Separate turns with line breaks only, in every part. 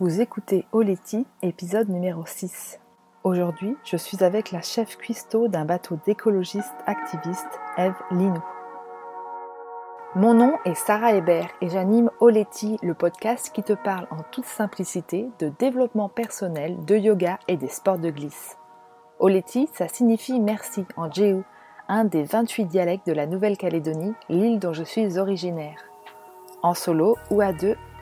Vous écoutez Oleti, épisode numéro 6. Aujourd'hui, je suis avec la chef cuistot d'un bateau d'écologistes activistes, Eve Linou. Mon nom est Sarah Hébert et j'anime Oleti, le podcast qui te parle en toute simplicité de développement personnel, de yoga et des sports de glisse. Oleti, ça signifie merci en Jéhu, un des 28 dialectes de la Nouvelle-Calédonie, l'île dont je suis originaire. En solo ou à deux,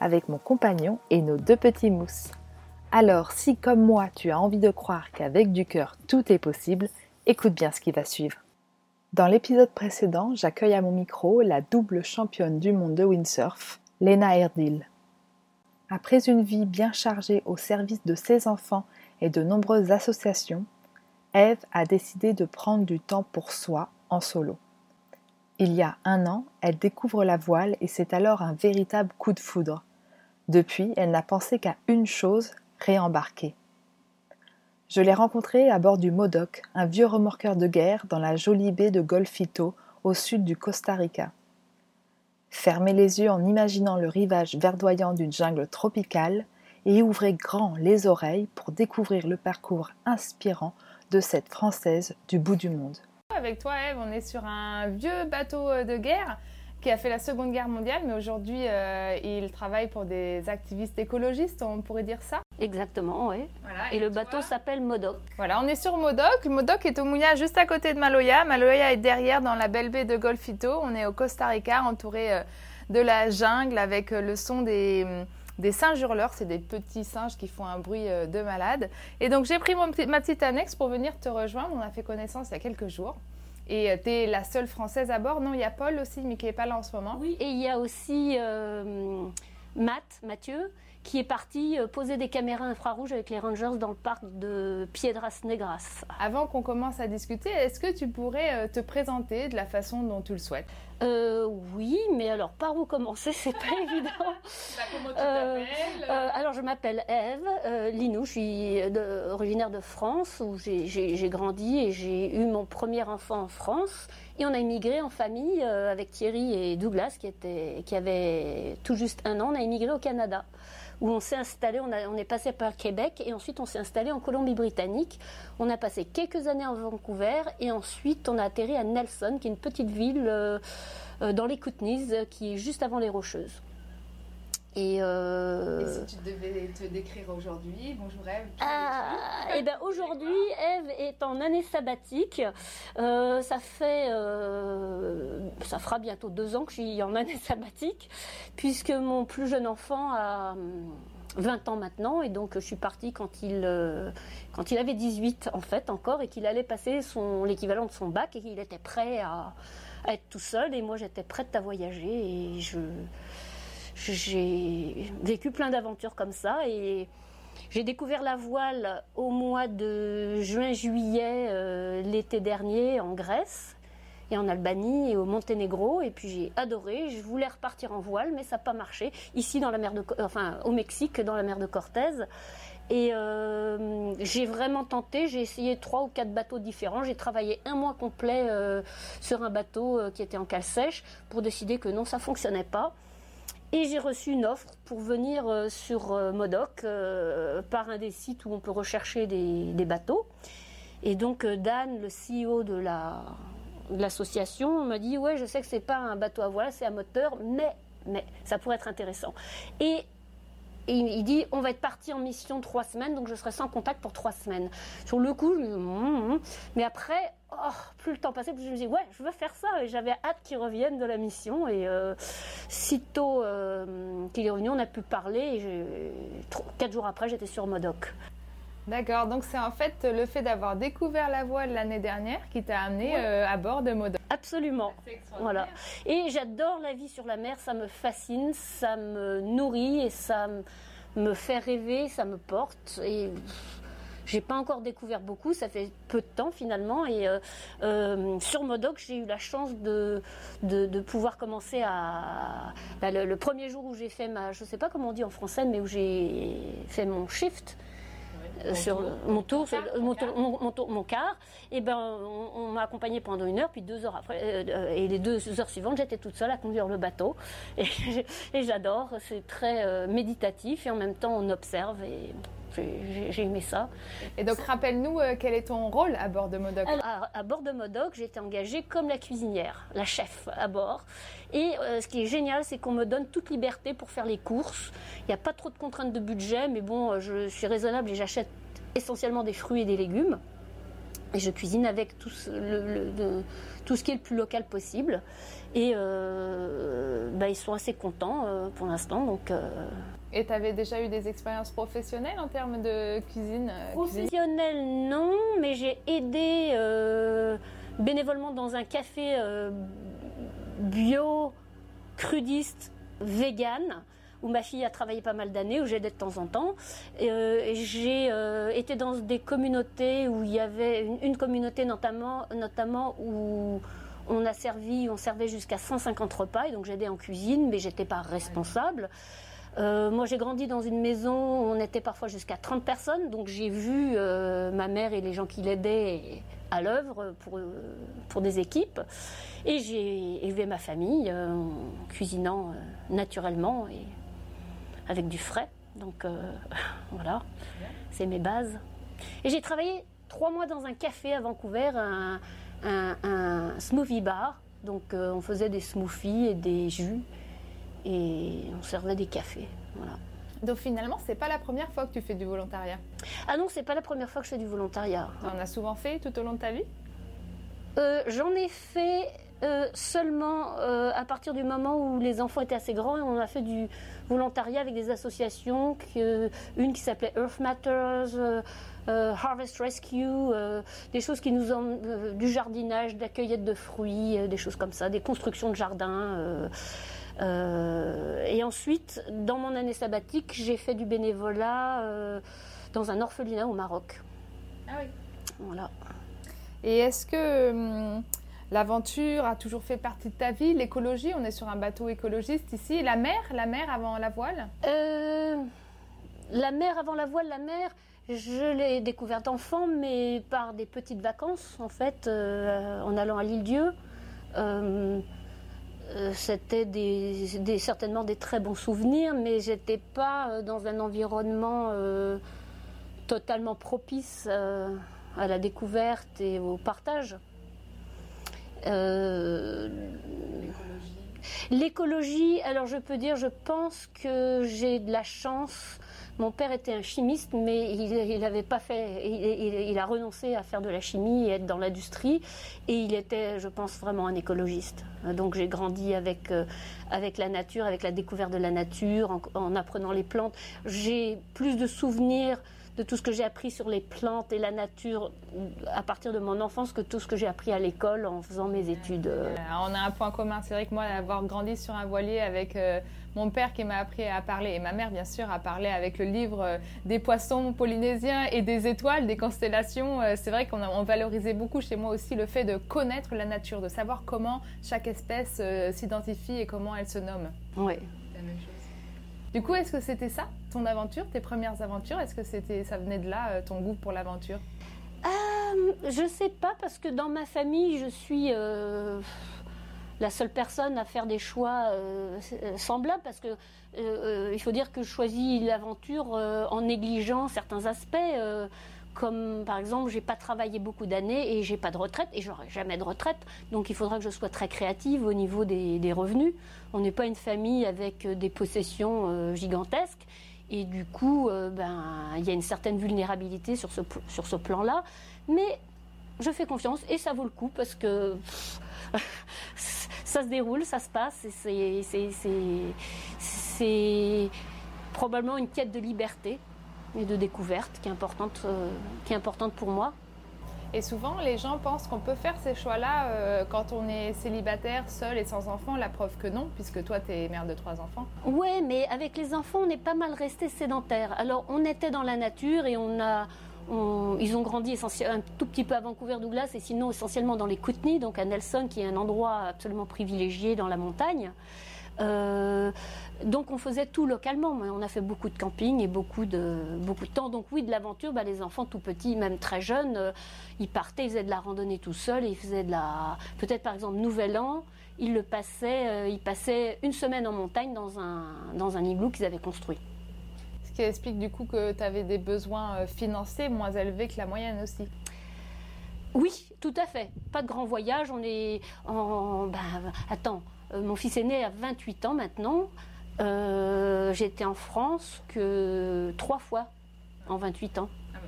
avec mon compagnon et nos deux petits mousses. Alors si comme moi tu as envie de croire qu'avec du cœur tout est possible, écoute bien ce qui va suivre. Dans l'épisode précédent, j'accueille à mon micro la double championne du monde de windsurf, Lena Erdil. Après une vie bien chargée au service de ses enfants et de nombreuses associations, Eve a décidé de prendre du temps pour soi en solo. Il y a un an, elle découvre la voile et c'est alors un véritable coup de foudre. Depuis, elle n'a pensé qu'à une chose, réembarquer. Je l'ai rencontrée à bord du Modoc, un vieux remorqueur de guerre dans la jolie baie de Golfito, au sud du Costa Rica. Fermez les yeux en imaginant le rivage verdoyant d'une jungle tropicale et ouvrez grand les oreilles pour découvrir le parcours inspirant de cette Française du bout du monde.
Avec toi, Eve, on est sur un vieux bateau de guerre qui a fait la Seconde Guerre mondiale, mais aujourd'hui, euh, il travaille pour des activistes écologistes, on pourrait dire ça
Exactement, oui. et, le bateau s'appelle Modoc.
Voilà, on est sur Modoc. Modoc est au Mouya, juste à côté de Maloya. Maloya est derrière, dans la belle baie de Golfito. On est au Costa Rica, entouré euh, de la jungle, avec euh, le son des des singes hurleurs, c'est des petits singes qui font un bruit de malade. Et donc j'ai pris ma petite annexe pour venir te rejoindre. On a fait connaissance il y a quelques jours. Et euh, tu es la seule française à bord. Non, il y a Paul aussi, mais qui n'est pas là en ce moment.
Oui, et il y a aussi euh, Matt, Mathieu, qui est parti euh, poser des caméras infrarouges avec les Rangers dans le parc de Piedras Negras.
Avant qu'on commence à discuter, est-ce que tu pourrais te présenter de la façon dont tu le souhaites?
Euh, oui, mais alors par où commencer, c'est pas évident.
Bah, comment tu euh,
euh, Alors je m'appelle Eve Linou, je suis originaire de France où j'ai grandi et j'ai eu mon premier enfant en France. Et on a immigré en famille avec Thierry et Douglas qui, étaient, qui avaient tout juste un an. On a immigré au Canada où on s'est installé, on, on, est passé par Québec et ensuite on s'est installé en Colombie-Britannique. On a passé quelques années en Vancouver et ensuite on a atterri à Nelson, qui est une petite ville euh, euh, dans les Kootenays, qui est juste avant les Rocheuses.
Euh, Et, si tu devais te décrire aujourd'hui, bonjour Eve.
Ah, et eh ben aujourd'hui, Eve est en année sabbatique. Euh, ça fait, euh, ça fera bientôt deux ans que je suis en année sabbatique, puisque mon plus jeune enfant a 20 ans maintenant, et donc je suis partie quand il, quand il avait 18 en fait encore, et qu'il allait passer son l'équivalent de son bac, et qu'il était prêt à, à être tout seul, et moi j'étais prête à voyager, et je j'ai vécu plein d'aventures comme ça et j'ai découvert la voile au mois de juin-juillet euh, l'été dernier en Grèce et en Albanie et au Monténégro et puis j'ai adoré. Je voulais repartir en voile mais ça n'a pas marché. Ici dans la mer de, enfin au Mexique dans la mer de Cortez et euh, j'ai vraiment tenté. J'ai essayé trois ou quatre bateaux différents. J'ai travaillé un mois complet euh, sur un bateau qui était en cale sèche pour décider que non ça fonctionnait pas. Et j'ai reçu une offre pour venir euh, sur euh, Modoc euh, par un des sites où on peut rechercher des, bateaux. Et donc Dan, le CEO de la l'association, m'a dit ouais, je sais que c'est pas un bateau à voile, c'est un moteur, mais mais ça pourrait être intéressant. Et il dit on va être parti en mission trois semaines, donc je serai sans contact pour trois semaines. Sur le coup, je dis, hum, hum. mais après, oh, plus le temps passait, plus je me dis ouais, je veux faire ça. Et j'avais hâte qu'il revienne de la mission. Et euh, sitôt euh, qu'il est revenu, on a pu parler. Et quatre jours après, j'étais sur Modoc.
D'accord, donc c'est en fait le fait d'avoir découvert la voile l'année dernière qui t'a amené euh, à bord de Modoc.
Absolument. Voilà. Et j'adore la vie sur la mer, ça me fascine, ça me nourrit et ça me fait rêver, ça me porte. Et j'ai pas encore découvert beaucoup, ça fait peu de temps finalement. Et euh, euh, sur Modoc, j'ai eu la chance de, de, pouvoir commencer à. Bah, le, premier jour où j'ai fait ma. Je sais pas comment on dit en français, mais où j'ai fait mon shift. Euh, sur mon tour, mon, mon, mon, quart, et ben on, m'a accompagné pendant une heure, puis deux heures après, et les deux heures suivantes, j'étais toute seule à conduire le bateau, et, et j'adore, c'est très méditatif et en même temps on observe et j'ai aimé ça.
Et donc, rappelle-nous euh, quel est ton rôle à bord de Modoc?
À, bord de Modoc, été engagée comme la cuisinière, la chef à bord. Et euh, ce qui est génial, c'est qu'on me donne toute liberté pour faire les courses. Il n'y a pas trop de contraintes de budget, mais bon, euh, je suis raisonnable et j'achète essentiellement des fruits et des légumes. Et je cuisine avec tout ce, le, tout ce qui est le plus local possible. Et bah, ils sont assez contents pour l'instant. Donc,
et tu avais déjà eu des expériences professionnelles en termes de cuisine
euh, Professionnelles, non, mais j'ai aidé euh, bénévolement dans un café euh, bio, crudiste, vegan où ma fille a travaillé pas mal d'années, où j'aidais de temps en temps. j'ai été dans des communautés où il y avait une, communauté notamment, notamment où on a servi, on servait jusqu'à 150 repas, et donc j'aidais en cuisine, mais j'étais pas responsable. Euh, moi, j'ai grandi dans une maison où on était parfois jusqu'à 30 personnes, donc j'ai vu euh, ma mère et les gens qui l'aidaient à l'œuvre pour, euh, pour des équipes. Et j'ai élevé ma famille en cuisinant naturellement et avec du frais. Donc voilà, c'est mes bases. Et j'ai travaillé trois mois dans un café à Vancouver, un, un smoothie bar. Donc on faisait des smoothies et des jus et on servait des cafés. Voilà.
Donc finalement, c'est pas la première fois que tu fais du volontariat?
Ah non, c'est pas la première fois que je fais du volontariat.
Tu en as souvent fait tout au long de ta vie?
Euh, J'en ai fait euh, seulement euh, à partir du moment où les enfants étaient assez grands et on a fait du volontariat avec des associations, une qui s'appelait Earth Matters, Harvest Rescue, des choses qui nous ont du jardinage, de la cueillette de fruits, des choses comme ça, des constructions de jardins. Euh, et ensuite, dans mon année sabbatique, j'ai fait du bénévolat euh, dans un orphelinat au Maroc.
Ah oui.
Voilà.
Et est-ce que hum, l'aventure a toujours fait partie de ta vie? L'écologie, on est sur un bateau écologiste ici. La mer, la mer avant la voile?
Euh, La mer avant la voile, la mer, je l'ai découverte enfant, mais par des petites vacances, en fait, en allant à l'île Dieu. Euh, c'était certainement des très bons souvenirs, mais j'étais pas euh, dans un environnement euh, totalement propice à la découverte et au partage. L'écologie, alors je peux dire, je pense que j'ai de la chance mon père était un chimiste, mais il n'avait pas fait, il, a renoncé à faire de la chimie et être dans l'industrie, et il était, je pense, vraiment un écologiste. Donc j'ai grandi avec euh, avec la nature, avec la découverte de la nature, en apprenant les plantes. J'ai plus de souvenirs de tout ce que j'ai appris sur les plantes et la nature à partir de mon enfance que tout ce que j'ai appris à l'école en faisant mes études. Euh.
On a un point commun, c'est vrai que moi, avoir grandi sur un voilier avec euh, mon père qui m'a appris à parler, et ma mère bien sûr, à parler avec le livre euh, des poissons polynésiens et des étoiles, des constellations, c'est vrai qu'on valorisait beaucoup chez moi aussi le fait de connaître la nature, de savoir comment chaque espèce s'identifie et comment elle se nomme.
Oui.
Du coup, est-ce que c'était ça, ton aventure, tes premières aventures? Est-ce que c'était, ça venait de là, euh, ton goût pour l'aventure?
Euh, Je sais pas, parce que dans ma famille, je suis euh, la seule personne à faire des choix euh, semblables, parce que il faut dire que je choisis l'aventure en négligeant certains aspects comme par exemple, j'ai pas travaillé beaucoup d'années et j'ai pas de retraite et j'aurai jamais de retraite. Donc il faudra que je sois très créative au niveau des, revenus. On n'est pas une famille avec euh, des possessions euh, gigantesques. Et du coup, euh, ben, il y a une certaine vulnérabilité sur ce, sur ce plan-là. Mais je fais confiance et ça vaut le coup parce que ça se déroule, ça se passe et c'est probablement une quête de liberté et de découverte qui est importante, euh, qui est importante pour moi.
Et souvent, les gens pensent qu'on peut faire ces choix-là euh, quand on est célibataire, seul et sans enfant. La preuve que non, puisque toi, tu es mère de trois enfants.
Ouais, mais avec les enfants, on est pas mal resté sédentaire. Alors, on était dans la nature et on a. ils ont grandi un tout petit peu à Vancouver Douglas et sinon essentiellement dans les Kootenays, donc à Nelson, qui est un endroit absolument privilégié dans la montagne. Euh, donc on faisait tout localement, on a fait beaucoup de camping et beaucoup de, beaucoup de temps. Donc oui, de l'aventure, bah, les enfants tout petits, même très jeunes, euh, ils partaient, ils faisaient de la randonnée tout seuls, ils faisaient de la... Peut-être par exemple Nouvel An, ils le passaient, euh, ils passaient une semaine en montagne dans un, dans un igloo qu'ils avaient construit.
Ce qui explique du coup que tu avais des besoins financiers moins élevés que la moyenne aussi.
Oui, tout à fait. Pas de grand voyage, on est en... Ben, attends, mon fils aîné a 28 ans maintenant. Euh, J'étais en France que trois fois en 28 ans. Ah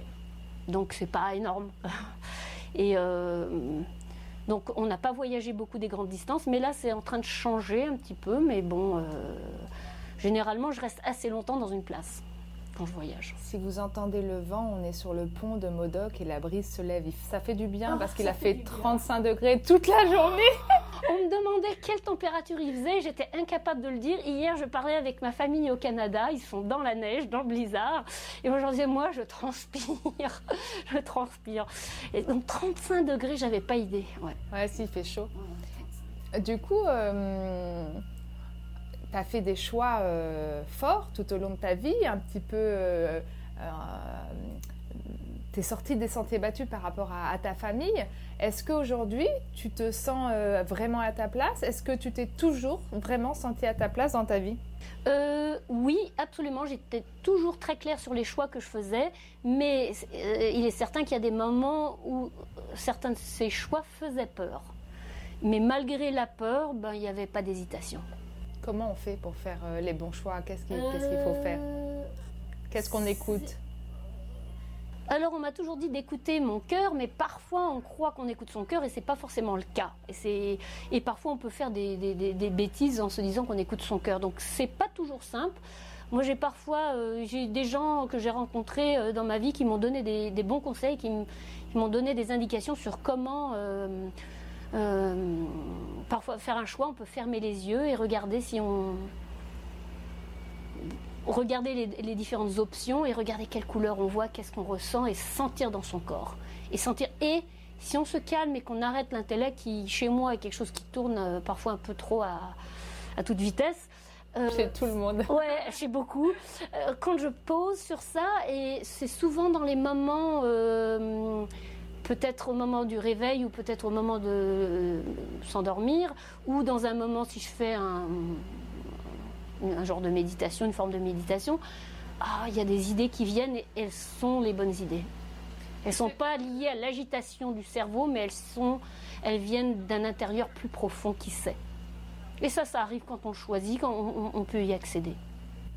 donc c'est pas énorme. Et euh, donc on n'a pas voyagé beaucoup des grandes distances, mais là c'est en train de changer un petit peu. Mais bon, euh, généralement je reste assez longtemps dans une place quand je voyage.
Si vous entendez le vent, on est sur le pont de Modoc et la brise se lève. Ça fait du bien ah, parce qu'il a fait, 35 degrés toute la journée.
On me demandait quelle température il faisait, j'étais incapable de le dire. Hier, je parlais avec ma famille au Canada, ils sont dans la neige, dans le blizzard. Et aujourd'hui, moi, je transpire. je transpire. Et donc 35 degrés, j'avais pas idée.
Ouais, ouais s'il fait chaud. Du coup, euh, tu as fait des choix euh, forts tout au long de ta vie, un petit peu. Euh, tu es sorti des sentiers battus par rapport à, ta famille. Est-ce qu'aujourd'hui, tu te sens euh, vraiment à ta place? Est-ce que tu t'es toujours vraiment senti à ta place dans ta vie?
Euh, Oui, absolument. J'étais toujours très claire sur les choix que je faisais, mais euh, il est certain qu'il y a des moments où certains de ces choix faisaient peur. Mais malgré la peur, ben, il n'y avait pas d'hésitation.
Comment on fait pour faire les bons choix? Qu'est-ce qu'il faut faire? Qu'est-ce qu'on écoute?
Alors on m'a toujours dit d'écouter mon cœur, mais parfois on croit qu'on écoute son cœur et c'est pas forcément le cas. Et, parfois on peut faire des, bêtises en se disant qu'on écoute son cœur. Donc c'est pas toujours simple. Moi j'ai parfois euh, des gens que j'ai rencontrés euh, dans ma vie qui m'ont donné des, bons conseils, qui m'ont donné des indications sur comment euh, parfois faire un choix. On peut fermer les yeux et regarder si on regarder les, différentes options et regarder quelle couleur on voit, qu'est-ce qu'on ressent et sentir dans son corps. Et sentir. Et si on se calme et qu'on arrête l'intellect qui, chez moi, est quelque chose qui tourne euh, parfois un peu trop à, toute vitesse.
Euh, chez tout le monde.
Ouais, chez beaucoup. Euh, quand je pose sur ça, et c'est souvent dans les moments peut-être au moment du réveil ou peut-être au moment de s'endormir, ou dans un moment si je fais un, un genre de méditation, une forme de méditation, ah, il y a des idées qui viennent et elles sont les bonnes idées. Elles ne sont pas liées à l'agitation du cerveau, mais elles, sont, elles viennent d'un intérieur plus profond qui sait. Et ça, ça arrive quand on choisit, quand on, peut y accéder.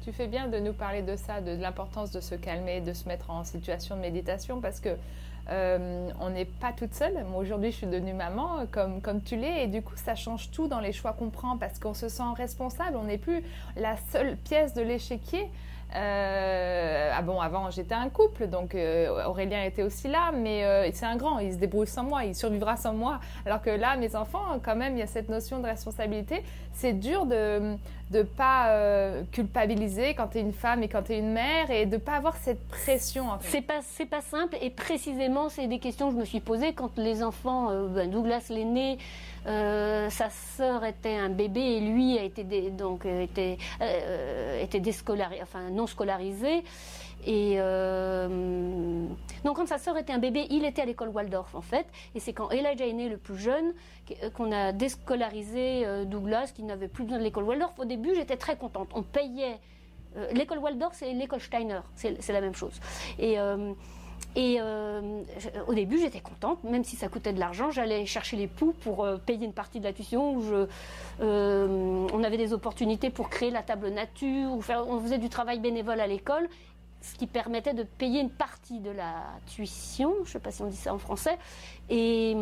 Tu fais bien de nous parler de ça, de l'importance de se calmer, de se mettre en situation de méditation, parce que euh, on n'est pas toute seule. Moi, aujourd'hui, je suis devenue maman, comme, comme tu l'es, et du coup, ça change tout dans les choix qu'on prend parce qu'on se sent responsable. On n'est plus la seule pièce de l'échiquier. Euh, ah bon, avant j'étais un couple, donc euh, Aurélien était aussi là, mais c'est un grand, il se débrouille sans moi, il survivra sans moi. Alors que là, mes enfants, quand même, il y a cette notion de responsabilité. C'est dur de ne pas culpabiliser quand tu es une femme et quand tu es une mère et de pas avoir cette pression. En
C'est pas c'est pas simple et précisément c'est des questions que je me suis posées quand les enfants, ben Douglas l'aîné. Euh, sa sœur était un bébé et lui a été donc euh, était euh, était déscolarisé, enfin non scolarisé. Et donc quand sa sœur était un bébé, il était à l'école Waldorf en fait. Et c'est quand Elijah est né le plus jeune qu'on a déscolarisé Douglas, qui n'avait plus besoin de l'école Waldorf. Au début, j'étais très contente. On payait l'école Waldorf, c'est l'école Steiner, c'est la même chose. Et euh, au début, j'étais contente, même si ça coûtait de l'argent. J'allais chercher les poux pour euh, payer une partie de la tuition. Où euh, on avait des opportunités pour créer la table nature. Ou faire, on faisait du travail bénévole à l'école, ce qui permettait de payer une partie de la tuition. Je ne sais pas si on dit ça en français. Et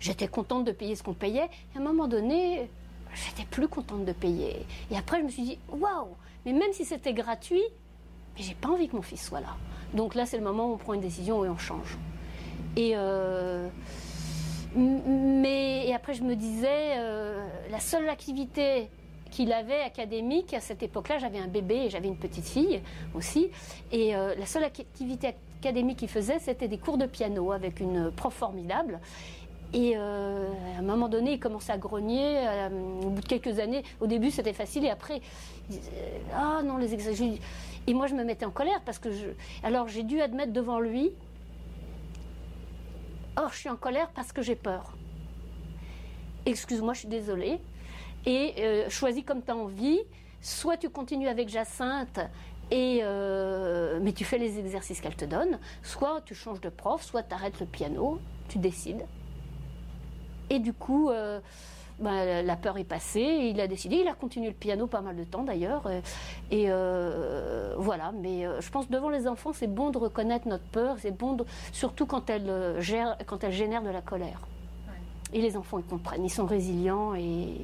j'étais contente de payer ce qu'on payait. Et à un moment donné, j'étais plus contente de payer. Et après, je me suis dit, waouh, mais même si c'était gratuit, mais j'ai pas envie que mon fils soit là. Donc là, c'est le moment où on prend une décision et on change. Et, mais, et après, je me disais, la seule activité qu'il avait académique, à cette époque-là, j'avais un bébé et j'avais une petite fille aussi. Et la seule activité académique qu'il faisait, c'était des cours de piano avec une prof formidable. Et euh, à un moment donné, il commençait à grogner. Euh, au bout de quelques années, au début, c'était facile. Et après, il disait Ah non, les exercices. Et moi, je me mettais en colère parce que. Alors, j'ai dû admettre devant lui Oh, je suis en colère parce que j'ai peur. Excuse-moi, je suis désolée. Et euh, choisis comme tu as envie. Soit tu continues avec Jacinthe et mais tu fais les exercices qu'elle te donne, soit tu changes de prof, soit tu arrêtes le piano, tu décides. Et du coup, euh, bah, la peur est passée. il a décidé. Il a continué le piano pas mal de temps d'ailleurs. Et, euh, voilà. Mais euh, je pense devant les enfants, c'est bon de reconnaître notre peur. C'est bon, surtout quand elle, gère, quand elle génère de la colère. Et les enfants, ils comprennent. Ils sont résilients et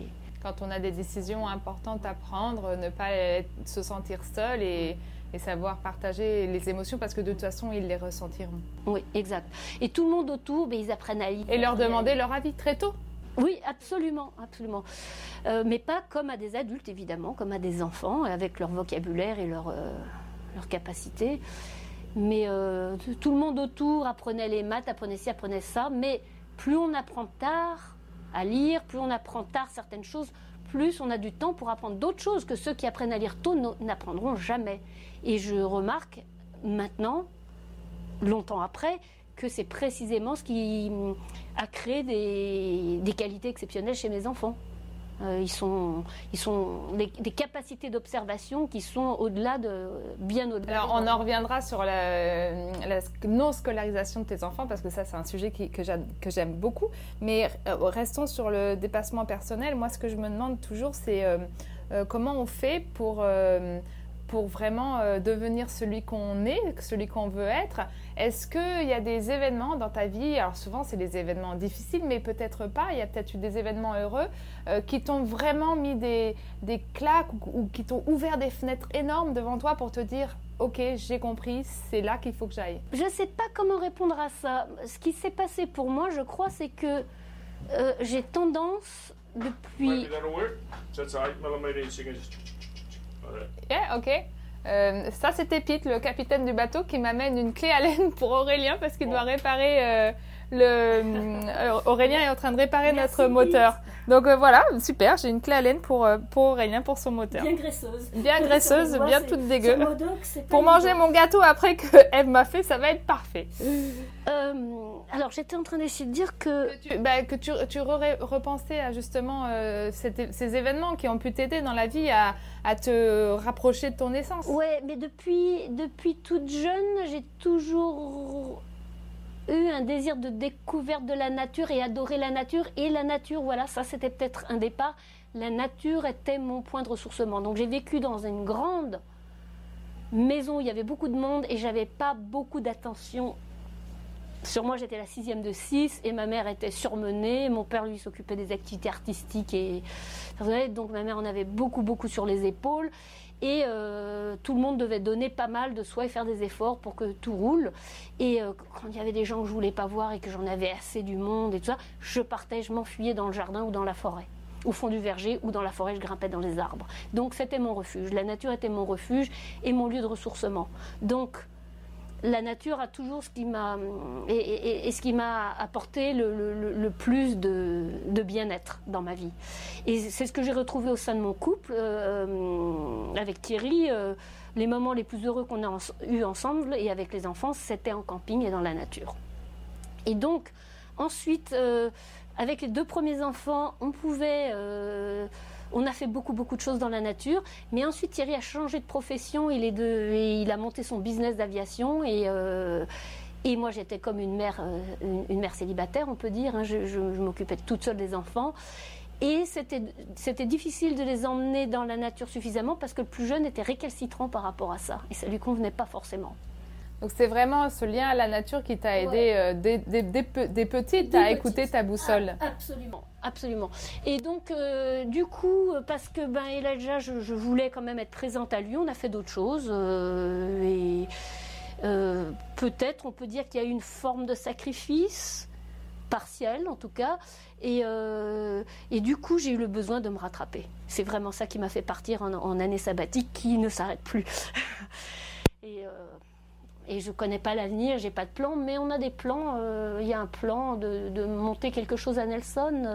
quand on a des décisions importantes à prendre, ne pas se sentir seul et, et savoir partager les émotions parce que de toute façon, ils les ressentiront.
Oui, exact. Et tout le monde autour, ben, ils apprennent à lire.
Et leur demander leur avis très tôt.
Oui, absolument, absolument. Euh, mais pas comme à des adultes, évidemment, comme à des enfants, avec leur vocabulaire et leur, euh, leur capacité. Mais euh, tout le monde autour apprenait les maths, apprenait ci, apprenait ça. Mais plus on apprend tard à lire, plus on apprend tard certaines choses, plus on a du temps pour apprendre d'autres choses que ceux qui apprennent à lire tôt n'apprendront jamais. Et je remarque maintenant, longtemps après, que c'est précisément ce qui a créé des, qualités exceptionnelles chez mes enfants. Euh, ils sont, ils sont des, capacités d'observation qui sont au-delà de, bien au-delà.
Alors, on en reviendra sur la, non-scolarisation de tes enfants parce que ça, c'est un sujet que j'aime beaucoup. Mais euh, restons sur le dépassement personnel. Moi, ce que je me demande toujours, c'est euh, comment on fait pour pour vraiment euh, devenir celui qu'on est, celui qu'on veut être Est-ce qu'il y a des événements dans ta vie, alors souvent c'est des événements difficiles, mais peut-être pas, il y a peut-être eu des événements heureux euh, qui t'ont vraiment mis des, des claques ou, qui t'ont ouvert des fenêtres énormes devant toi pour te dire Ok, j'ai compris, c'est là qu'il faut que j'aille.
Je ne sais pas comment répondre à ça. Ce qui s'est passé pour moi, je crois, c'est que euh, j'ai tendance depuis.
Yeah, ok. Euh, ça, c'était Pete, le capitaine du bateau, qui m'amène une clé à laine pour Aurélien parce qu'il doit réparer euh, le. Euh, Aurélien est en train de réparer notre moteur. Donc voilà, super, j'ai une clé à laine pour, pour Aurélien pour son moteur.
Bien graisseuse.
Bien graisseuse, bien toute dégueu. Pour manger mon gâteau après que Eve m'a fait, ça va être parfait.
Alors j'étais en train d'essayer de dire que.
Que tu, bah, que tu, tu repensais à justement ces événements qui ont pu t'aider dans la vie à, à te rapprocher de ton essence.
Ouais, mais depuis, depuis toute jeune, j'ai toujours eu un désir de découverte de la nature et adorer la nature. Et la nature, voilà, ça c'était peut-être un départ. La nature était mon point de ressourcement. Donc j'ai vécu dans une grande maison où il y avait beaucoup de monde et j'avais pas beaucoup d'attention sur moi, j'étais la sixième de six et ma mère était surmenée. Mon père, lui, s'occupait des activités artistiques et donc ma mère en avait beaucoup, beaucoup sur les épaules. Et euh, tout le monde devait donner pas mal de soi et faire des efforts pour que tout roule. Et euh, quand il y avait des gens que je voulais pas voir et que j'en avais assez du monde et tout ça, je partais, je m'enfuyais dans le jardin ou dans la forêt au fond du verger ou dans la forêt, je grimpais dans les arbres. Donc c'était mon refuge. La nature était mon refuge et mon lieu de ressourcement. Donc la nature a toujours ce qui m'a et, ce qui m'a apporté le, plus de, bien-être dans ma vie. Et c'est ce que j'ai retrouvé au sein de mon couple euh, avec Thierry. Euh, les moments les plus heureux qu'on a eu ensemble et avec les enfants, c'était en camping et dans la nature. Et donc ensuite, euh, avec les deux premiers enfants, on pouvait on a fait beaucoup, beaucoup de choses dans la nature. Mais ensuite, Thierry a changé de profession. Il, est de, il a monté son business d'aviation. Et, euh, et moi, j'étais comme une mère, euh, une, mère célibataire, on peut dire. Hein. Je, m'occupais toute seule des enfants. Et c'était difficile de les emmener dans la nature suffisamment parce que le plus jeune était récalcitrant par rapport à ça. Et ça lui convenait pas forcément.
Donc c'est vraiment ce lien à la nature qui t'a aidé euh, des, des, des, petites à écouter ta boussole.
Ah, absolument, absolument. Et donc euh, du coup, parce que ben Elijah, je, je, voulais quand même être présente à lui, on a fait d'autres choses. Euh, et peut-être on peut dire qu'il y a une forme de sacrifice, partiel en tout cas, et, et du coup j'ai eu le besoin de me rattraper. C'est vraiment ça qui m'a fait partir en, année sabbatique qui ne s'arrête plus. et, et je connais pas l'avenir, j'ai pas de plan, mais on a des plans. Il y a un plan de, de, monter quelque chose à Nelson,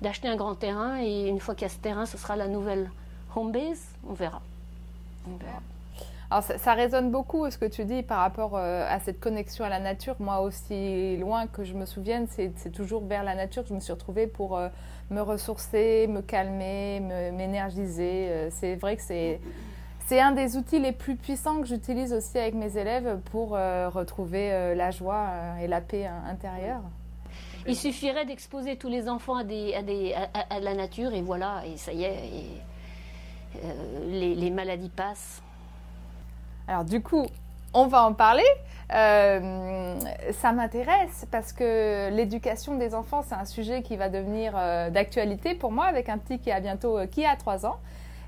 d'acheter un grand terrain, et une fois qu'il y a ce terrain, ce sera la nouvelle home base. On verra. On verra.
Alors ça, résonne beaucoup ce que tu dis par rapport euh, à cette connexion à la nature. Moi aussi loin que je me souvienne, c'est toujours vers la nature que je me suis retrouvée pour euh, me ressourcer, me calmer, m'énergiser. Euh, c'est vrai que c'est c'est un des outils les plus puissants que j'utilise aussi avec mes élèves pour retrouver la joie et la paix intérieure.
Il suffirait d'exposer tous les enfants à, des, à, des, à, la nature et voilà, et ça y est, les, les maladies passent.
Alors du coup, on va en parler. Euh, ça m'intéresse parce que l'éducation des enfants, c'est un sujet qui va devenir euh, d'actualité pour moi avec un petit qui a bientôt euh, qui a 3 ans.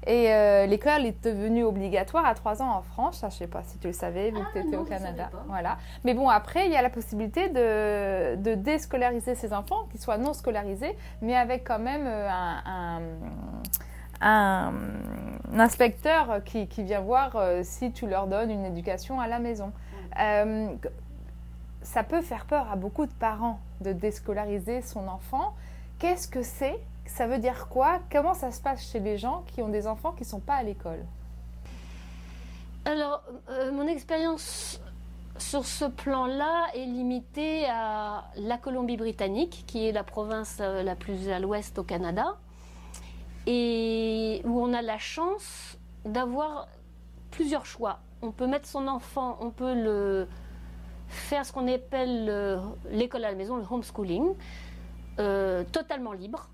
Et l'école est devenue obligatoire à 3 ans en France. je ne sais pas si tu le savais, vu que tu étais au Canada. Voilà. Mais bon, après, il y a la possibilité de, de déscolariser ces enfants, qui soient non scolarisés, mais avec quand même un un, inspecteur qui, vient voir euh, si tu leur donnes une éducation à la maison. Euh, ça peut faire peur à beaucoup de parents de déscolariser son enfant. Qu'est-ce que c'est Ça veut dire quoi? Comment ça se passe chez les gens qui ont des enfants qui ne sont pas à l'école?
Alors, euh, mon expérience sur ce plan-là est limitée à la Colombie-Britannique, qui est la province la plus à l'ouest au Canada et où on a la chance d'avoir plusieurs choix. On peut mettre son enfant, on peut le faire ce qu'on appelle l'école à la maison, le homeschooling, euh, totalement libre,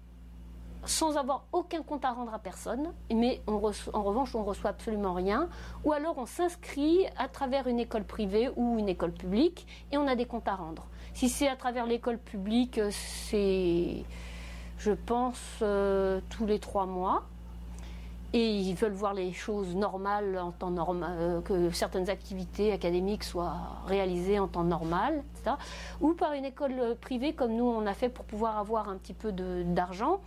sans avoir aucun compte à rendre à personne, mais en revanche on reçoit absolument rien, ou alors on s'inscrit à travers une école privée ou une école publique et on a des comptes à rendre. Si c'est à travers l'école publique, c'est je pense, euh, tous les trois mois. Et ils veulent voir les choses normales en temps normal, euh, que certaines activités académiques soient réalisées en temps normal, etc. Ou par une école privée comme nous on a fait pour pouvoir avoir un petit peu d'argent.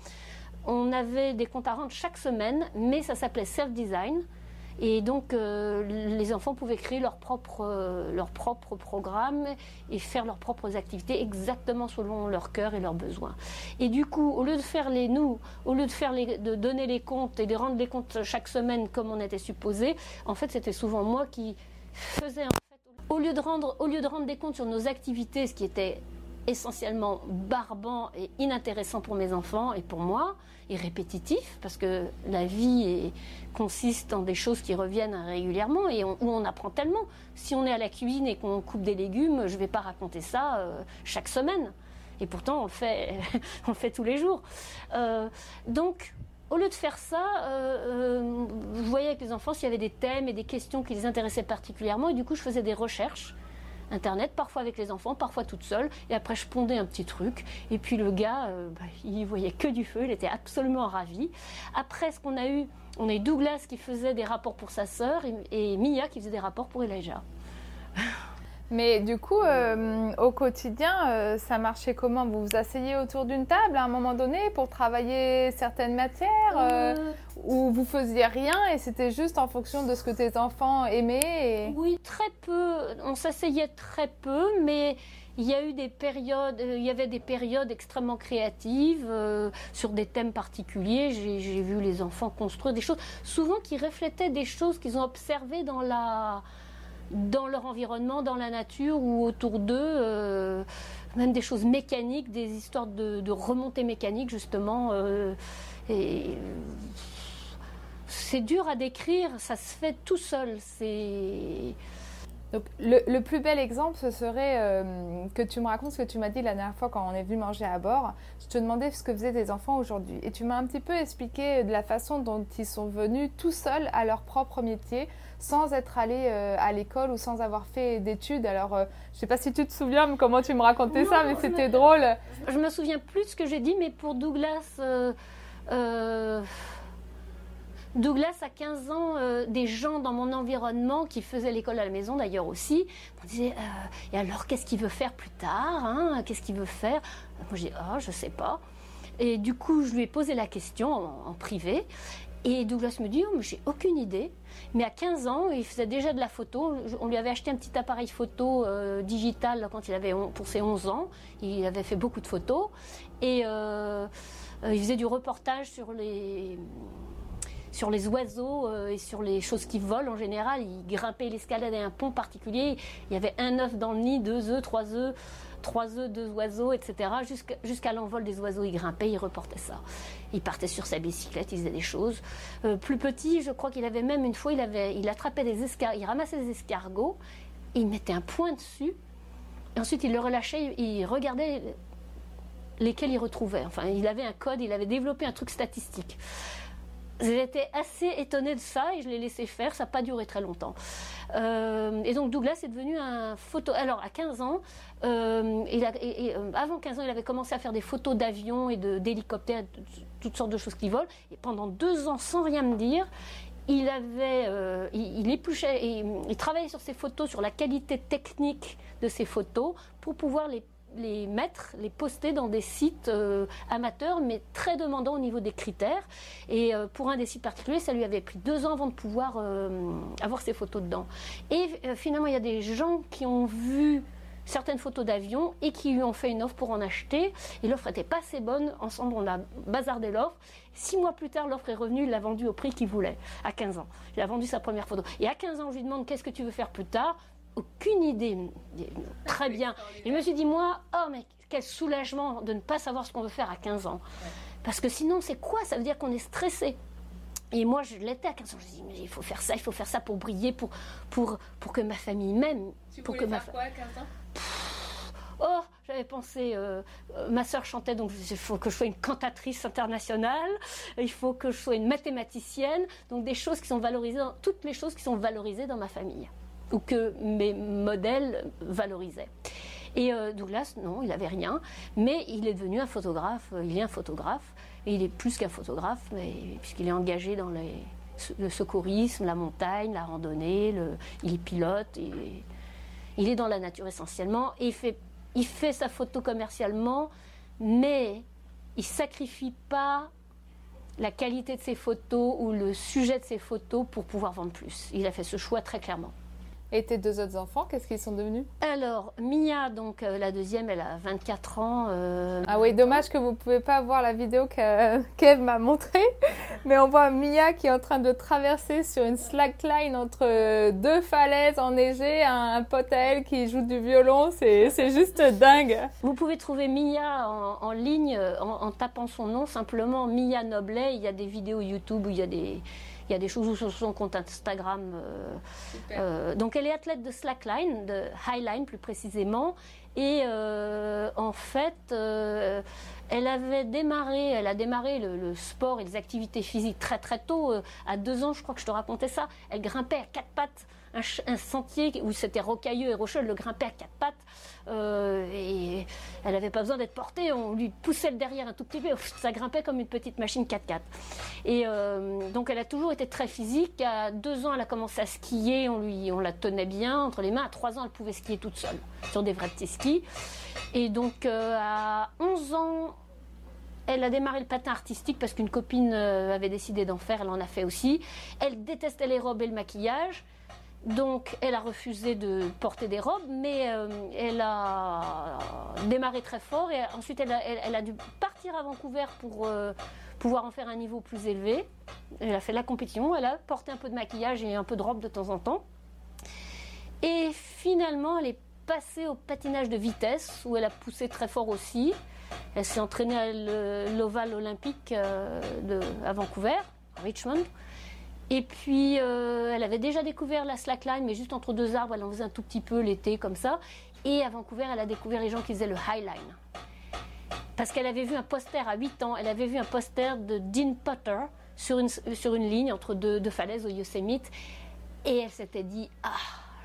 On avait des comptes à rendre chaque semaine, mais ça s'appelait self-design. Et donc, euh, les enfants pouvaient créer leur propre, euh, leur propre programme et faire leurs propres activités exactement selon leur cœur et leurs besoins. Et du coup, au lieu de faire les nous, au lieu de faire les, de donner les comptes et de rendre les comptes chaque semaine comme on était supposé, en fait, c'était souvent moi qui faisais. Au lieu de rendre, au lieu de rendre des comptes sur nos activités, ce qui était essentiellement barbant et inintéressant pour mes enfants et pour moi, et répétitif, parce que la vie consiste en des choses qui reviennent régulièrement et où on apprend tellement. Si on est à la cuisine et qu'on coupe des légumes, je ne vais pas raconter ça euh, chaque semaine. Et pourtant, on le fait, on le fait tous les jours. Euh, donc, au lieu de faire ça, euh, je voyais avec les enfants s'il y avait des thèmes et des questions qui les intéressaient particulièrement, et du coup, je faisais des recherches Internet, parfois avec les enfants, parfois toute seule. Et après, je pondais un petit truc. Et puis le gars, euh, bah, il voyait que du feu, il était absolument ravi. Après, ce qu'on a eu, on a eu Douglas qui faisait des rapports pour sa sœur et, Mia qui faisait des rapports pour Elijah.
Mais du coup, euh, au quotidien, euh, ça marchait comment? Vous vous asseyez autour d'une table à un moment donné pour travailler certaines matières euh, Ou vous faisiez rien et c'était juste en fonction de ce que tes enfants aimaient
Oui, très peu. On s'asseyait très peu, mais il y a eu des périodes, il y avait des périodes extrêmement créatives sur des thèmes particuliers. J'ai vu les enfants construire des choses, souvent qui reflétaient des choses qu'ils ont observées dans la dans leur environnement, dans la nature ou autour d'eux, euh, même des choses mécaniques, des histoires de, de remontée mécanique justement. Euh, c'est dur à décrire, ça se fait tout seul. C'est
donc, le, plus bel exemple, ce serait euh, que tu me racontes ce que tu m'as dit la dernière fois quand on est venu manger à bord. Je te demandais ce que faisaient tes enfants aujourd'hui. Et tu m'as un petit peu expliqué de la façon dont ils sont venus tout seuls à leur propre métier, sans être allés euh, à l'école ou sans avoir fait d'études. Alors, euh, je ne sais pas si tu te souviens comment tu me racontais ça, mais c'était drôle.
Je me souviens plus de ce que j'ai dit, mais pour Douglas Douglas, à 15 ans, euh, des gens dans mon environnement qui faisaient l'école à la maison d'ailleurs aussi, me disaient euh, Et alors, qu'est-ce qu'il veut faire plus tard hein? Qu'est-ce qu'il veut faire? Moi, j'ai Ah, je sais pas. Et du coup, je lui ai posé la question en, privé. Et Douglas me dit, oh, j'ai aucune idée. Mais à 15 ans, il faisait déjà de la photo. On lui avait acheté un petit appareil photo euh, digital quand il avait pour ses 11 ans. Il avait fait beaucoup de photos. Et il faisait du reportage sur les, sur les oiseaux et sur les choses qui volent en général. Il grimpait l'escalade à un pont particulier. Il y avait un œuf dans le nid, deux œufs, trois œufs trois œufs, deux oiseaux, etc. Jusqu'à l'envol des oiseaux, il grimpait, il reportait ça. Il partait sur sa bicyclette, il faisait des choses. Euh, plus petit, je crois qu'il avait même une fois, il, avait, il attrapait des escargots, il ramassait des escargots, il mettait un point dessus, et ensuite il le relâchait, il regardait lesquels il retrouvait. Enfin, il avait un code, il avait développé un truc statistique. J'étais assez étonnée de ça et je l'ai laissé faire, ça n'a pas duré très longtemps. Euh, et donc Douglas est devenu un photo. Alors à 15 ans, euh, euh, avant 15 ans, il avait commencé à faire des photos d'avions et d'hélicoptères, toutes sortes de choses qui volent. Et pendant deux ans, sans rien me dire, il avait, il, épluchait, il travaillait sur ses photos, sur la qualité technique de ses photos, pour pouvoir les les mettre, les poster dans des sites euh, amateurs, mais très demandants au niveau des critères. Et euh, pour un des sites particuliers, ça lui avait pris deux ans avant de pouvoir euh, avoir ses photos dedans. Et finalement, il y a des gens qui ont vu certaines photos d'avion et qui lui ont fait une offre pour en acheter. Et l'offre n'était pas assez bonne. Ensemble, on a bazardé l'offre. Six mois plus tard, l'offre est revenue. Il l'a vendue au prix qu'il voulait, à 15 ans. Il a vendu sa première photo. Et à 15 ans, je lui demande qu'est-ce que tu veux faire plus tard? Aucune idée. Très bien. je me suis dit, moi, oh, mais quel soulagement de ne pas savoir ce qu'on veut faire à 15 ans. Parce que sinon, c'est quoi? Ça veut dire qu'on est stressé. Et moi, je l'étais à 15 ans. Je me suis dit, mais il faut faire ça, il faut faire ça pour briller, pour, pour, pour que ma famille m'aime.
Tu
pour
que
ma...
quoi à 15 ans?
Oh, j'avais pensé, euh, euh, ma sœur chantait, donc il faut que je sois une cantatrice internationale, il faut que je sois une mathématicienne, donc des choses qui sont valorisées, toutes les choses qui sont valorisées dans ma famille ou que mes modèles valorisaient. Et euh, Douglas, non, il n'avait rien, mais il est devenu un photographe, euh, il est un photographe, et il est plus qu'un photographe, puisqu'il est engagé dans le secourisme, la montagne, la randonnée, le, il pilote, il est dans la nature essentiellement, et il fait, il fait sa photo commercialement, mais il sacrifie pas la qualité de ses photos ou le sujet de ses photos pour pouvoir vendre plus. Il a fait ce choix très clairement.
Et tes deux autres enfants, qu'est-ce qu'ils sont devenus?
Alors, Mia, donc euh, la deuxième, elle a 24 ans. Euh,
ah oui, dommage que vous pouvez pas voir la vidéo qu'Eve m'a montrée, mais on voit Mia qui est en train de traverser sur une slackline entre deux falaises enneigées, un, un pote à elle qui joue du violon, c'est juste dingue.
Vous pouvez trouver Mia en, ligne en, en tapant son nom, simplement Mia Noblet. Il y a des vidéos YouTube où il y a des il y a des choses sur son compte Instagram. Euh, euh, donc elle est athlète de slackline, de highline plus précisément. Et euh, en fait, elle avait démarré, elle a démarré le, sport et les activités physiques très très tôt. à deux ans, je crois que je te racontais ça. Elle grimpait à quatre pattes un, sentier où c'était rocailleux et rocheux, elle le grimpait à quatre pattes. Euh, et elle n'avait pas besoin d'être portée, on lui poussait le derrière un tout petit peu, ça grimpait comme une petite machine 4x4. Et euh, donc elle a toujours été très physique. À deux ans, elle a commencé à skier, on, lui, on la tenait bien entre les mains. À trois ans, elle pouvait skier toute seule sur des vrais petits skis. Et donc euh, à 11 ans, elle a démarré le patin artistique parce qu'une copine avait décidé d'en faire, elle en a fait aussi. Elle détestait les robes et le maquillage. Donc, elle a refusé de porter des robes, mais euh, elle a démarré très fort et ensuite elle a, dû partir à Vancouver pour euh, pouvoir en faire un niveau plus élevé. Elle a fait la compétition, elle a porté un peu de maquillage et un peu de robe de temps en temps. Et finalement, elle est passée au patinage de vitesse où elle a poussé très fort aussi. Elle s'est entraînée à l'Oval olympique euh, à Vancouver, à Richmond. Et puis, euh, elle avait déjà découvert la slackline, mais juste entre deux arbres, elle en faisait un tout petit peu l'été, comme ça. Et à Vancouver, elle a découvert les gens qui faisaient le highline. Parce qu'elle avait vu un poster à 8 ans, elle avait vu un poster de Dean Potter sur une, sur une ligne entre deux, deux falaises au Yosemite. Et elle s'était dit, ah,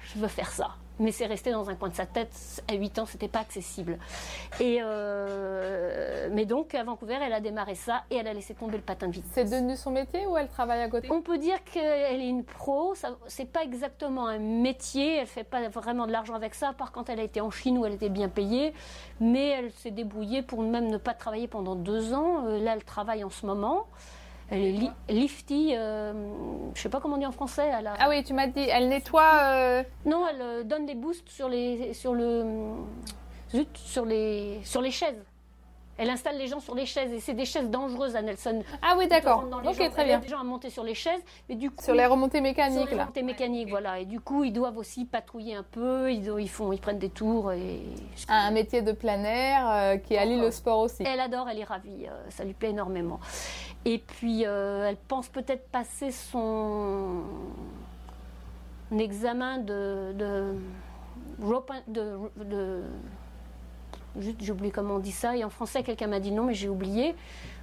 je veux faire ça mais c'est resté dans un coin de sa tête. À 8 ans, c'était pas accessible. Et euh, mais donc à Vancouver, elle a démarré ça et elle a laissé tomber le patin de vitesse.
C'est devenu son métier ou elle travaille à côté?
On peut dire qu'elle est une pro. C'est pas exactement un métier. Elle fait pas vraiment de l'argent avec ça. Par contre, elle a été en Chine où elle était bien payée, mais elle s'est débrouillée pour même ne pas travailler pendant deux ans. Euh, là, elle travaille en ce moment. Elle est lifty, euh, je sais pas comment on dit en français.
Ah oui, tu m'as dit, elle nettoie. Euh,
non, elle euh, donne des boosts sur les, sur le, sur les, sur les chaises. Elle installe les gens sur les chaises et c'est des chaises dangereuses à Nelson.
Ah oui, d'accord. Ok, très bien.
des gens à monter sur les chaises, mais du coup
sur les remontées mécaniques
sur les remontées mécaniques, voilà. Et du coup, ils doivent aussi patrouiller un peu. Ils, ils font, ils prennent des tours et.
Un métier de plein air qui allie le sport aussi.
Elle adore, elle est ravie. ça lui plaît énormément. Et puis, euh, elle pense peut-être passer son examen de, de, de, j'ai oublié comment on dit ça, et en français quelqu'un m'a dit non, mais j'ai oublié,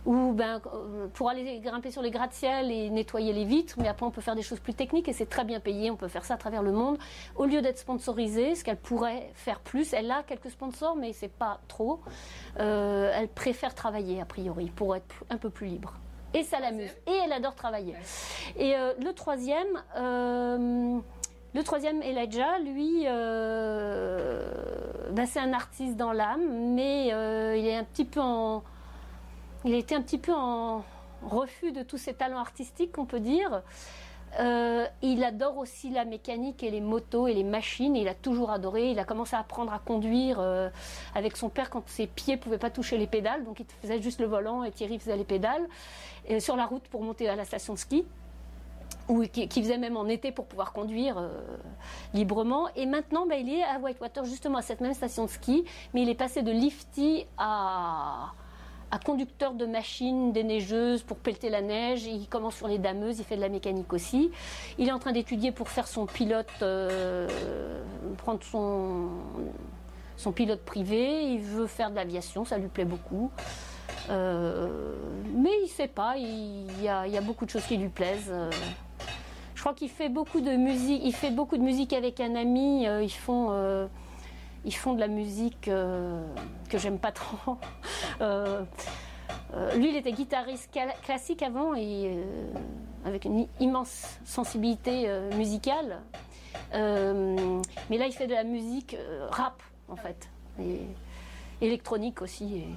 ou ben, euh, pour aller grimper sur les gratte-ciel et nettoyer les vitres, mais après on peut faire des choses plus techniques et c'est très bien payé, on peut faire ça à travers le monde. Au lieu d'être sponsorisée, ce qu'elle pourrait faire plus, elle a quelques sponsors, mais c'est pas trop, euh, elle préfère travailler a priori pour être un peu plus libre et ça l'amuse. Et elle adore travailler. Et euh, le troisième, euh, le troisième, Elijah, lui, euh, bah, c'est un artiste dans l'âme, mais il est un petit peu en, il été un petit peu en refus de tous ses talents artistiques, on peut dire. Euh, il adore aussi la mécanique et les motos et les machines. Il a toujours adoré. Il a commencé à apprendre à conduire euh, avec son père quand ses pieds pouvaient pas toucher les pédales. Donc il faisait juste le volant et Thierry faisait les pédales sur la route pour monter à la station de ski. Ou qui, faisait même en été pour pouvoir conduire euh, librement. Et maintenant, bah, il est à Whitewater, justement à cette même station de ski, mais il est passé de lifty à, conducteur de machines déneigeuses pour pelleter la neige. Il commence sur les dameuses, il fait de la mécanique aussi. Il est en train d'étudier pour faire son pilote, euh, prendre son, pilote privé. Il veut faire de l'aviation, ça lui plaît beaucoup. Euh, mais il ne sait pas, il y, a, beaucoup de choses qui lui plaisent. Euh, crois qu'il fait beaucoup de musique, il fait beaucoup de musique avec un ami. ils font ils font de la musique euh, que j'aime pas trop. Euh, euh, lui, il était guitariste classique avant et avec une immense sensibilité musicale. mais là, il fait de la musique rap en fait, et électronique aussi. Et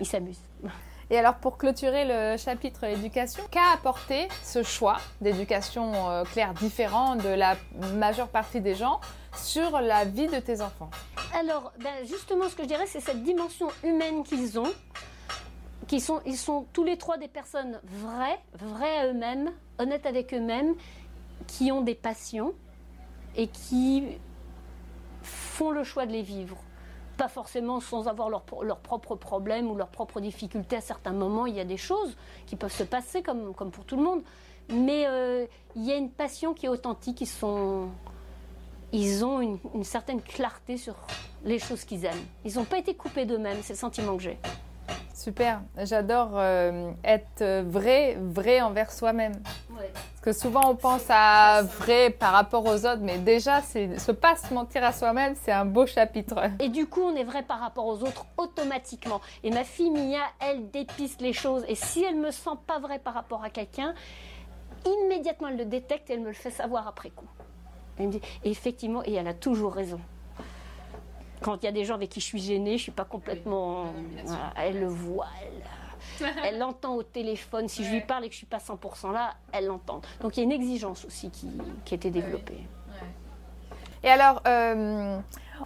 il s'amuse.
Et alors pour clôturer le chapitre éducation, qu'a apporté ce choix d'éducation euh, claire différent de la majeure partie des gens sur la vie de tes enfants?
Alors ben, justement ce que je dirais c'est cette dimension humaine qu'ils ont. Qui sont, ils sont tous les trois des personnes vraies, vraies à eux-mêmes, honnêtes avec eux-mêmes, qui ont des passions et qui font le choix de les vivre pas forcément sans avoir leurs leur propres problèmes ou leurs propres difficultés. À certains moments, il y a des choses qui peuvent se passer comme, comme pour tout le monde. Mais euh, il y a une passion qui est authentique. Ils, sont, ils ont une, une certaine clarté sur les choses qu'ils aiment. Ils n'ont pas été coupés d'eux-mêmes. C'est le sentiment que j'ai.
Super, j'adore euh, être vrai, vrai envers soi-même. Parce que souvent on pense à vrai par rapport aux autres, mais déjà, se pas se mentir à soi-même, c'est un beau chapitre.
Et du coup, on est vrai par rapport aux autres automatiquement. Et ma fille Mia, elle dépiste les choses. Et si elle me sent pas vrai par rapport à quelqu'un, immédiatement elle le détecte et elle me le fait savoir après coup. Elle me dit, effectivement, et elle a toujours raison quand il y a des gens avec qui je suis gênée, je ne suis pas complètement. elle le voit, elle, l'entend au téléphone. Si je lui parle et que je ne suis pas 100% là, elle l'entend. Donc il y a une exigence aussi qui, qui a été développée.
Et alors, euh,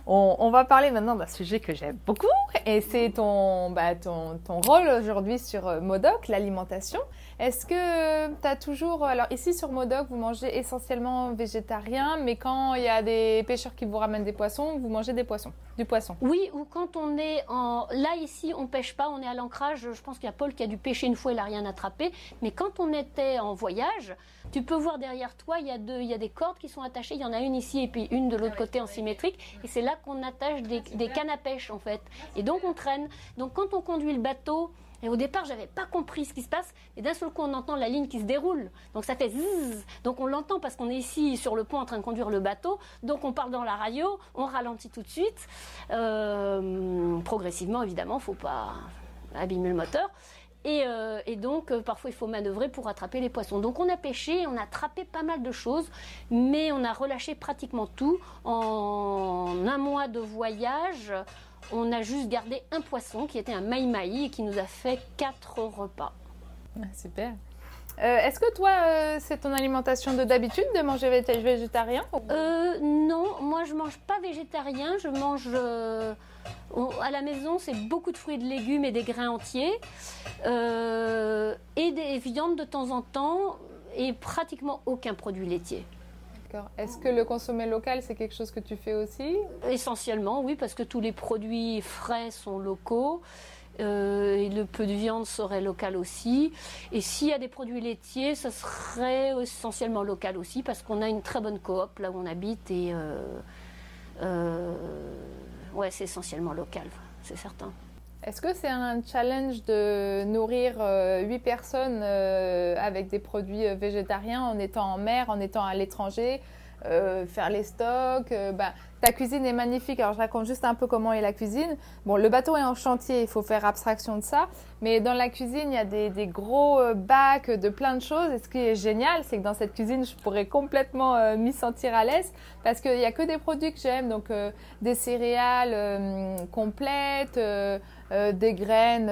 on, va parler maintenant d'un sujet que j'aime beaucoup, et c'est ton, bah, ton, ton, rôle aujourd'hui sur euh, Modoc, l'alimentation. Est-ce que tu as toujours... Alors ici sur Modoc, vous mangez essentiellement végétarien, mais quand il y a des pêcheurs qui vous ramènent des poissons, vous mangez des poissons, du poisson?
Oui, ou quand on est en... Là ici, on pêche pas, on est à l'ancrage. Je pense qu'il y a Paul qui a dû pêcher une fois, il n'a rien attrapé. Mais quand on était en voyage, tu peux voir derrière toi, il y, a deux, il y a des cordes qui sont attachées. Il y en a une ici et puis une de l'autre côté en symétrique. Et c'est là qu'on attache des, des cannes à pêche en fait. Et donc on traîne. Donc quand on conduit le bateau, Et au départ, j'avais pas compris ce qui se passe. Et d'un seul coup, on entend la ligne qui se déroule. Donc ça fait zzz. Donc on l'entend parce qu'on est ici sur le pont en train de conduire le bateau. Donc on parle dans la radio, on ralentit tout de suite. Euh, progressivement, évidemment, faut pas abîmer le moteur. Et, euh, donc, euh, parfois, il faut manœuvrer pour attraper les poissons. Donc, on a pêché, on a attrapé pas mal de choses, mais on a relâché pratiquement tout. En un mois de voyage, on a juste gardé un poisson qui était un maï-maï et qui nous a fait quatre repas.
Ah, super. Euh, Est-ce que toi, euh, c'est ton alimentation de d'habitude de manger végétarien
euh, Non, moi je mange pas végétarien. Je mange à la maison, c'est beaucoup de fruits et de légumes et des grains entiers et des viandes de temps en temps et pratiquement aucun produit laitier.
Est-ce que le consommer local, c'est quelque chose que tu fais aussi
Essentiellement, oui, parce que tous les produits frais sont locaux. Euh, et le peu de viande serait local aussi. Et s'il y a des produits laitiers, ça serait essentiellement local aussi, parce qu'on a une très bonne coop là où on habite et euh, euh, ouais, c'est essentiellement local, c'est certain.
Est-ce que c'est un challenge de nourrir euh, 8 personnes euh, avec des produits euh, végétariens en étant en mer, en étant à l'étranger, euh, faire les stocks bah, Ta cuisine est magnifique. Alors je raconte juste un peu comment est la cuisine. Bon, le bateau est en chantier, il faut faire abstraction de ça. Mais dans la cuisine, il y a des, des gros bacs de plein de choses. Et ce qui est génial, c'est que dans cette cuisine, je pourrais complètement euh, m'y sentir à l'aise parce qu'il n'y a que des produits que j'aime. Donc euh, des céréales euh, complètes, des graines,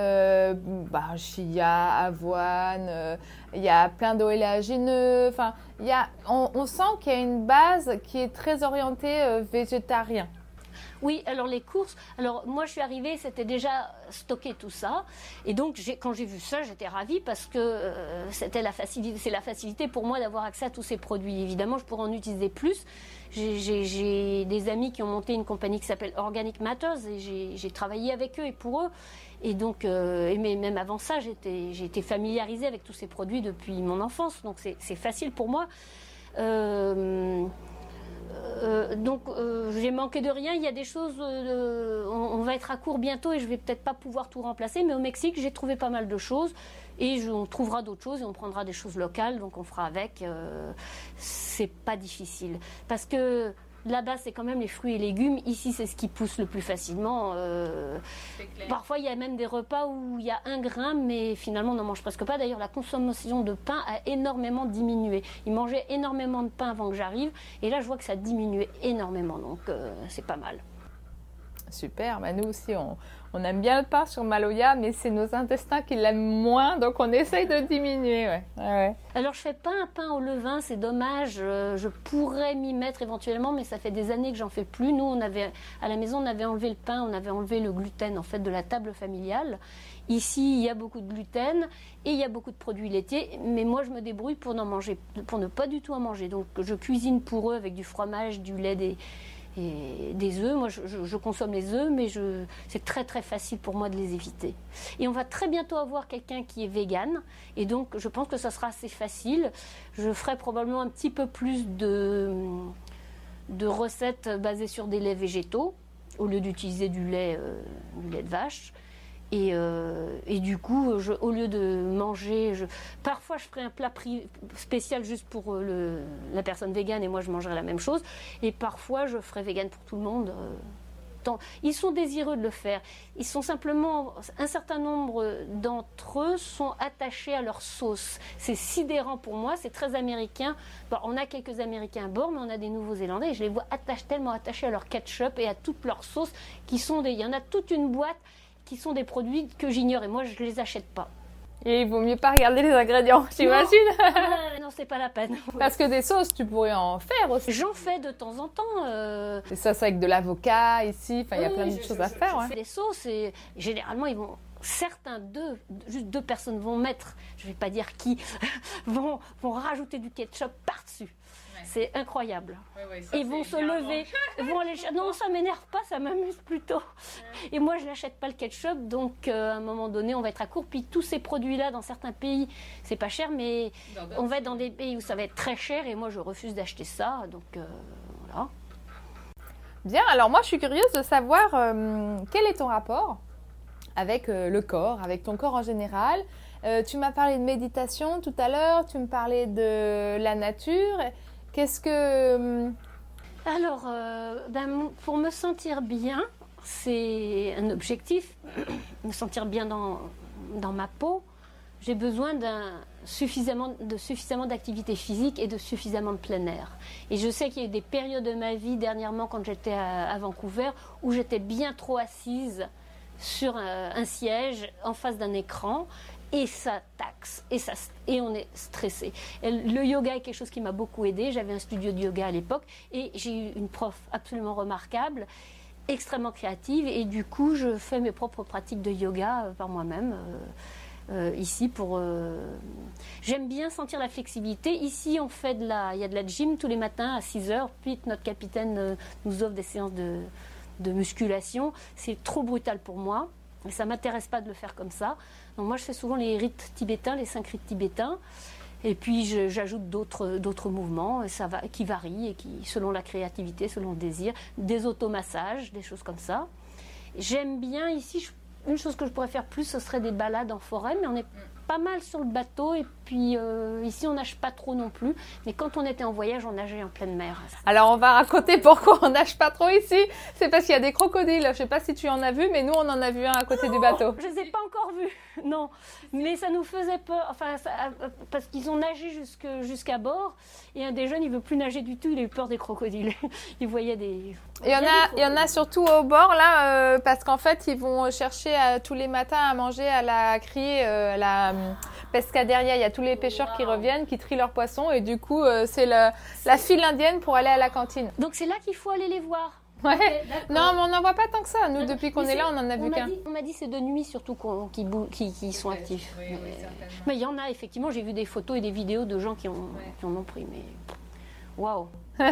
bah, chia, avoine. il y a plein d'oléagineux. Enfin, il y a, on, on sent qu'il y a une base qui est très orientée végétarien.
Oui, alors les courses. Alors moi, je suis arrivée, c'était déjà stocké tout ça, et donc quand j'ai vu ça, j'étais ravie parce que euh, c'était la facilité, c'est la facilité pour moi d'avoir accès à tous ces produits. Évidemment, je pourrais en utiliser plus. J'ai des amis qui ont monté une compagnie qui s'appelle Organic Matters et j'ai travaillé avec eux et pour eux. Et donc, euh, même avant ça, j'ai été familiarisée avec tous ces produits depuis mon enfance, donc c'est facile pour moi. Euh, euh, donc euh, j'ai manqué de rien. Il y a des choses, euh, on, va être à court bientôt et je vais peut-être pas pouvoir tout remplacer. Mais au Mexique, j'ai trouvé pas mal de choses et on trouvera d'autres choses et on prendra des choses locales. Donc on fera avec. c'est pas difficile parce que Là-bas, c'est quand même les fruits et légumes. Ici, c'est ce qui pousse le plus facilement. Euh, parfois, il y a même des repas où il y a un grain, mais finalement, on n'en mange presque pas. D'ailleurs, la consommation de pain a énormément diminué. Ils mangeaient énormément de pain avant que j'arrive. Et là, je vois que ça a diminué énormément. Donc, euh, c'est pas mal.
Super, bah nous aussi on, on, aime bien le pain sur Maloya, mais c'est nos intestins qui l'aiment moins, donc on essaye de diminuer. Ouais.
Alors je fais pas un pain au levain, c'est dommage. Je pourrais m'y mettre éventuellement, mais ça fait des années que j'en fais plus. Nous, on avait à la maison, on avait enlevé le pain, on avait enlevé le gluten en fait de la table familiale. Ici, il y a beaucoup de gluten et il y a beaucoup de produits laitiers, mais moi je me débrouille pour n'en manger, pour ne pas du tout en manger. Donc je cuisine pour eux avec du fromage, du lait, des et des œufs. Moi, je, consomme les œufs, mais c'est très très facile pour moi de les éviter. Et on va très bientôt avoir quelqu'un qui est vegan, et donc je pense que ça sera assez facile. Je ferai probablement un petit peu plus de, recettes basées sur des laits végétaux, au lieu d'utiliser du lait, euh, du lait de vache. Et, euh, et, du coup, au lieu de manger, parfois je ferai un plat spécial juste pour euh, la personne végane et moi je mangerai la même chose. Et parfois je ferai vegan pour tout le monde. Euh, ils sont désireux de le faire. Ils sont simplement, un certain nombre d'entre eux sont attachés à leur sauce. C'est sidérant pour moi, c'est très américain. On a quelques Américains à bord, mais on a des Nouveaux-Zélandais et je les vois attache, tellement attachés à leur ketchup et à toutes leurs sauces qui sont des. Il y en a toute une boîte qui sont des produits que j'ignore et moi je les achète pas.
Et il vaut mieux pas regarder les ingrédients, j'imagine.
Non, non c'est pas la peine.
Parce que des sauces, tu pourrais en faire aussi.
J'en fais de temps en temps. Euh...
Des sauces avec de l'avocat ici, enfin il oui, y a plein de choses
je,
à faire.
Je
ouais.
fais des sauces et généralement ils vont certains deux, juste deux personnes vont mettre, je vais pas dire qui, vont, vont rajouter du ketchup par-dessus. C'est incroyable.
Ouais, ouais, ça,
Ils vont se lever, vont aller. Non, ça m'énerve pas, ça m'amuse plutôt. Ouais. Et moi, je n'achète pas le ketchup, donc euh, à un moment donné, on va être à court. Puis tous ces produits-là, dans certains pays, c'est pas cher, mais on va être dans des pays où ça va être très cher, et moi, je refuse d'acheter ça. Donc euh, voilà.
Bien. Alors moi, je suis curieuse de savoir euh, quel est ton rapport avec le corps, avec ton corps en général. tu m'as parlé de méditation tout à l'heure, tu me parlais de la nature. Qu'est-ce que... Hum,
Alors, ben, pour me sentir bien, c'est un objectif, me sentir bien dans, dans ma peau, j'ai besoin suffisamment, de suffisamment d'activité physique et de suffisamment de plein air. Et je sais qu'il y a eu des périodes de ma vie dernièrement quand j'étais à, Vancouver où j'étais bien trop assise sur un, siège en face d'un écran et ça taxe et, ça, et on est stressé. le yoga est quelque chose qui m'a beaucoup aidé. J'avais un studio de yoga à l'époque et j'ai eu une prof absolument remarquable extrêmement créative et du coup je fais mes propres pratiques de yoga euh, par moi-même. Euh, euh, ici pour. J'aime bien sentir la flexibilité. Ici, on fait de la, il y a de la gym tous les matins à 6 heures. Puis notre capitaine nous offre des séances de, de musculation. C'est trop brutal pour moi. Et ça m'intéresse pas de le faire comme ça. Donc moi, je fais souvent les rites tibétains, les cinq rites tibétains. Et puis j'ajoute d'autres mouvements qui varient et qui, selon la créativité, selon le désir, des automassages, des choses comme ça. J'aime bien ici, une chose que je pourrais faire plus, ce serait des balades en forêt, mais on est pas mal sur le bateau et puis euh, ici on nage pas trop non plus. Mais quand on était en voyage, on nageait en pleine mer.
Alors on va raconter pourquoi on nage pas trop ici. C'est parce qu'il y a des crocodiles. Je sais pas si tu en as vu, mais nous on en a vu un à côté du bateau.
Je les ai pas encore vus, non. Mais ça nous faisait peur, enfin parce qu'ils ont nagé jusqu'à bord. Et un des jeunes, il veut plus nager du tout. Il a eu peur des crocodiles. il voyait des.
Il y, en a, il y en a surtout au bord là, euh, parce qu'en fait, ils vont chercher tous les matins à manger à la criée, euh, à la Pescaderia, il y a tous les pêcheurs qui reviennent, qui trient leurs poissons et du coup, euh, c'est la file indienne pour aller à la cantine.
Donc c'est là qu'il faut aller les voir.
Ouais. non, mais on n'en voit pas tant que ça. Nous, depuis qu'on est, là, on en a vu qu'un.
On m'a dit c'est de nuit surtout qui, qui, sont actifs. mais il y en a effectivement. J'ai vu des photos et des vidéos de gens qui, ont, qui en ont pris. Mais waouh.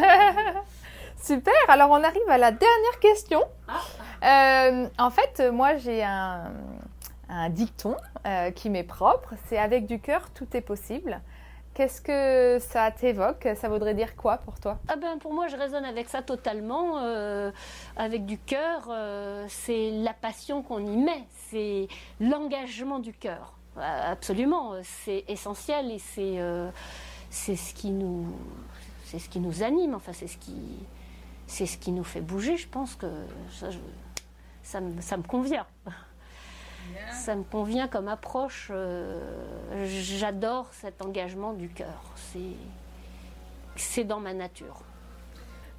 Super. Alors on arrive à la dernière question. Ah. Euh, en fait, moi j'ai un, un dicton euh, qui m'est propre, c'est avec du cœur, tout est possible. Qu'est-ce que ça t'évoque? Ça voudrait dire quoi pour toi?
Ah ben, Pour moi, je résonne avec ça totalement. Euh, avec du cœur, c'est la passion qu'on y met, c'est l'engagement du cœur. Absolument, c'est essentiel et c'est c'est ce qui nous c'est ce qui nous anime. Enfin, c'est ce qui c'est ce qui nous fait bouger. Je pense que ça, ça, ça me convient ça me convient comme approche. Euh, j'adore cet engagement du cœur. C'est dans ma nature.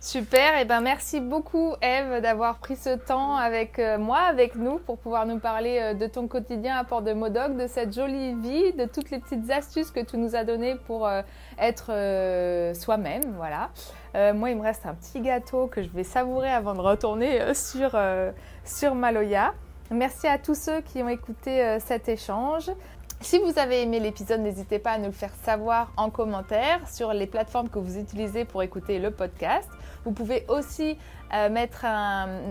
Super, et eh ben merci beaucoup Eve d'avoir pris ce temps avec euh, moi, avec nous, pour pouvoir nous parler euh, de ton quotidien à Port de Modoc, de cette jolie vie, de toutes les petites astuces que tu nous as données pour être soi-même, voilà. Moi, il me reste un petit gâteau que je vais savourer avant de retourner sur, sur Maloya. Merci à tous ceux qui ont écouté euh, cet échange. Si vous avez aimé l'épisode, n'hésitez pas à nous le faire savoir en commentaire sur les plateformes que vous utilisez pour écouter le podcast. Vous pouvez aussi euh, mettre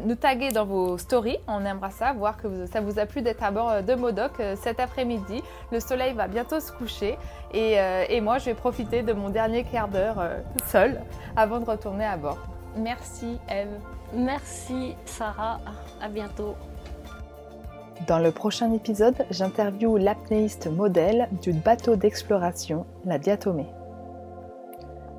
nous taguer dans vos stories. On aimera ça, voir que ça vous a plu d'être à bord euh, de Modoc cet après-midi. Le soleil va bientôt se coucher et, et, moi, je vais profiter de mon dernier quart d'heure seul avant de retourner à bord. Merci Eve.
Merci Sarah. À bientôt.
Dans le prochain épisode, j'interviewe l'apnéiste modèle du bateau d'exploration, la Diatomée.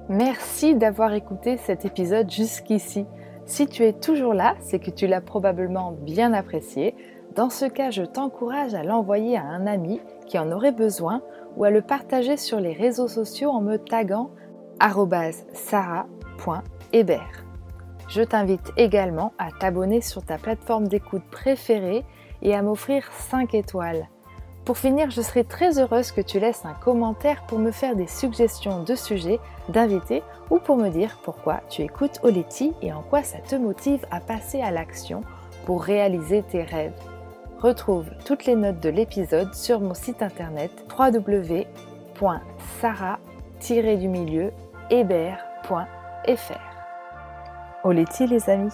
Merci d'avoir écouté cet épisode jusqu'ici. Si tu es toujours là, c'est que tu l'as probablement bien apprécié. Dans ce cas, je t'encourage à l'envoyer à un ami qui en aurait besoin ou à le partager sur les réseaux sociaux en me taguant sarah.hébert. Je t'invite également à t'abonner sur ta plateforme d'écoute préférée et à m'offrir 5 étoiles. Pour finir, je serai très heureuse que tu laisses un commentaire pour me faire des suggestions de sujets, d'invités ou pour me dire pourquoi tu écoutes Oleti et en quoi ça te motive à passer à l'action pour réaliser tes rêves. Retrouve toutes les notes de l'épisode sur mon site internet www.sarah-hébert.fr. Oleti les amis